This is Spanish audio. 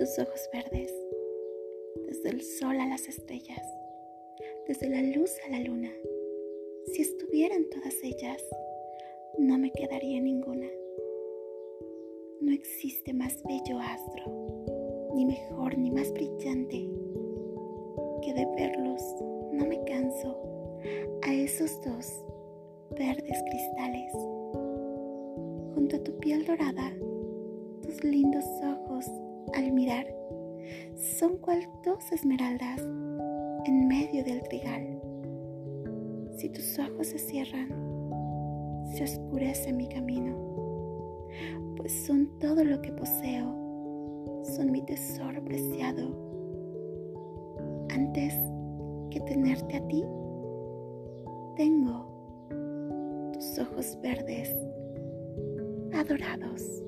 tus ojos verdes, desde el sol a las estrellas, desde la luz a la luna. Si estuvieran todas ellas, no me quedaría ninguna. No existe más bello astro, ni mejor ni más brillante, que de verlos no me canso a esos dos verdes cristales. Junto a tu piel dorada, tus lindos ojos al mirar son cual dos esmeraldas en medio del trigal. Si tus ojos se cierran, se oscurece mi camino, pues son todo lo que poseo, son mi tesoro preciado. Antes que tenerte a ti, tengo tus ojos verdes adorados.